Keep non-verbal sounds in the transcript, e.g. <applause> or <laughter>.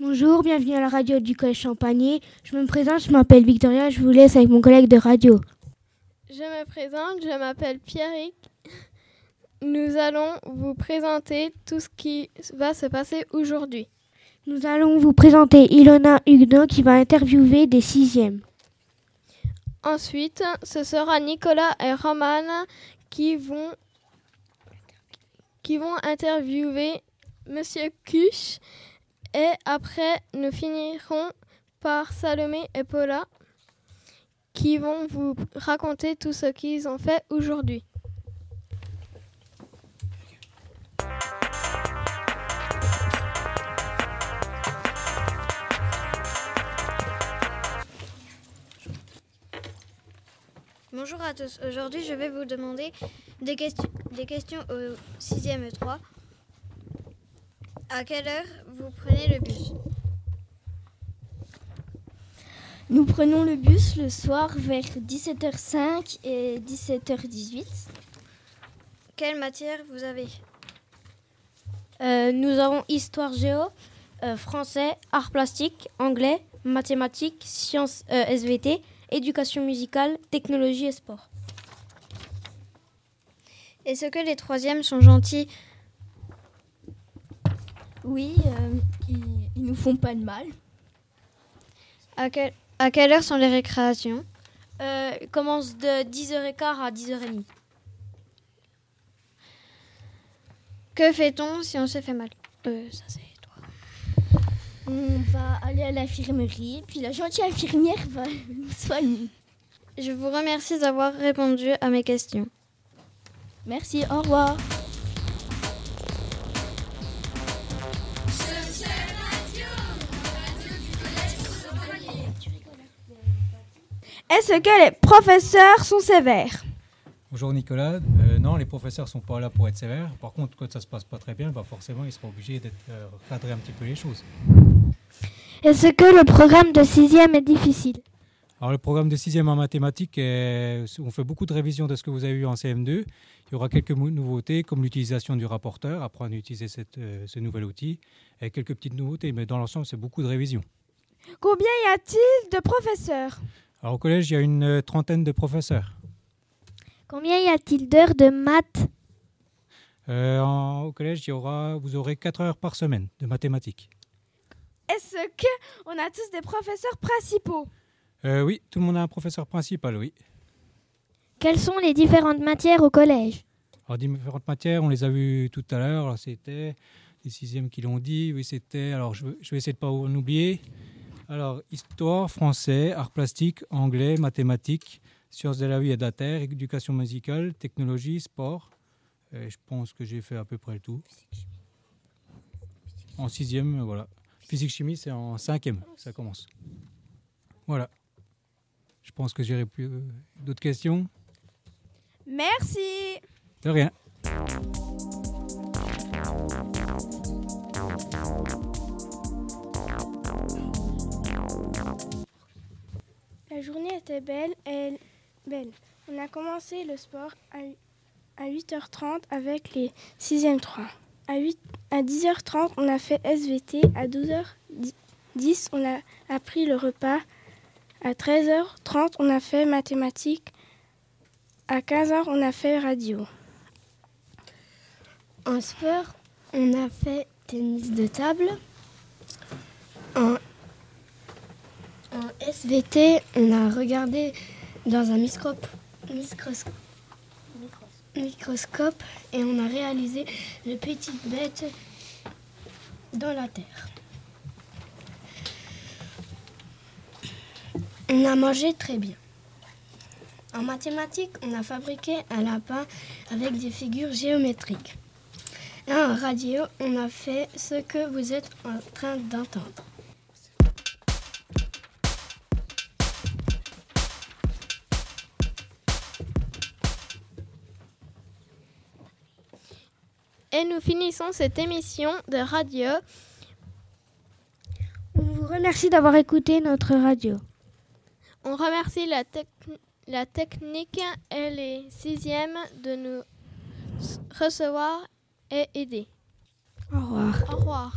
Bonjour, bienvenue à la radio du Collège Champagné. Je me présente, je m'appelle Victoria, je vous laisse avec mon collègue de radio. Je me présente, je m'appelle Pierrick. Nous allons vous présenter tout ce qui va se passer aujourd'hui. Nous allons vous présenter Ilona Huguenot qui va interviewer des sixièmes. Ensuite, ce sera Nicolas et Roman qui vont, qui vont interviewer Monsieur Cuche. Et après, nous finirons par Salomé et Paula qui vont vous raconter tout ce qu'ils ont fait aujourd'hui. Bonjour à tous. Aujourd'hui, je vais vous demander des, questions, au 6e 3. À quelle heure vous prenez le bus? Nous prenons le bus le soir vers 17h05 et 17h18. Quelle matière vous avez? Euh, nous avons histoire géo, euh, français, arts plastiques, anglais, mathématiques, sciences euh, SVT, éducation musicale, technologie et sport. Est-ce que les troisièmes sont gentils Oui, euh, ils, ils nous font pas de mal. à, quel- à quelle heure sont les récréations Euh, commence de 10h15 à 10h30. Que fait-on si on se fait mal Euh, ça c'est toi. On va aller à l'infirmerie, puis la gentille infirmière va <laughs> nous soigner. Je vous remercie d'avoir répondu à mes questions. Merci, au revoir. Est-ce que les professeurs sont sévères Bonjour Nicolas. Euh, non, les professeurs sont pas là pour être sévères. Par contre, quand ça se passe pas très bien, bah forcément, ils seront obligés d'être euh, recadrer un petit peu les choses. Est-ce que le programme de sixième est difficile Alors, le programme de 6e en mathématiques, est- on fait beaucoup de révisions de ce que vous avez eu en CM2. Il y aura quelques nouveautés, comme l'utilisation du rapporteur, apprendre à utiliser cette, euh, ce nouvel outil, et quelques petites nouveautés. Mais dans l'ensemble, c'est beaucoup de révisions. Combien y a-t-il de professeurs Alors, au collège, il y a une euh, trentaine de professeurs. Combien y a-t-il d'heures de maths? Euh, en- au collège, il y aura, vous aurez 4 heures par semaine de mathématiques. Est-ce que on a tous des professeurs principaux? Euh, oui, tout le monde a un professeur principal, oui. Quelles sont les différentes matières au collège? Alors, différentes matières, on les a vues tout à l'heure. C'était les sixièmes qui l'ont dit. Oui, c'était. Alors, je, je vais essayer de ne pas en oublier. Alors, histoire, français, arts plastiques, anglais, mathématiques, sciences de la vie et de la terre, éducation musicale, technologie, sport. Et je pense que j'ai fait à peu près le tout. En sixième, voilà. Physique chimie, c'est en cinquième, ça commence. Voilà. Je pense que j'aurai plus euh, d'autres questions? Merci. De rien. La journée était belle, elle, belle. On a commencé le sport à, à 8h30 avec les 6e 3. À, 8, à 10h30, on a fait SVT. À 12h10, on a appris le repas. À 13h30, on a fait mathématiques. À 15h, on a fait radio. En sport, on a fait tennis de table. En, en SVT, on a regardé dans un microscope, et on a réalisé les petites bêtes dans la terre. On a mangé très bien. En mathématiques, on a fabriqué un lapin avec des figures géométriques. En radio, on a fait ce que vous êtes en train d'entendre. Et nous finissons cette émission de radio. On vous remercie d'avoir écouté notre radio. On remercie la, tec- la technique et les sixièmes de nous recevoir et aider. Au revoir. Au revoir.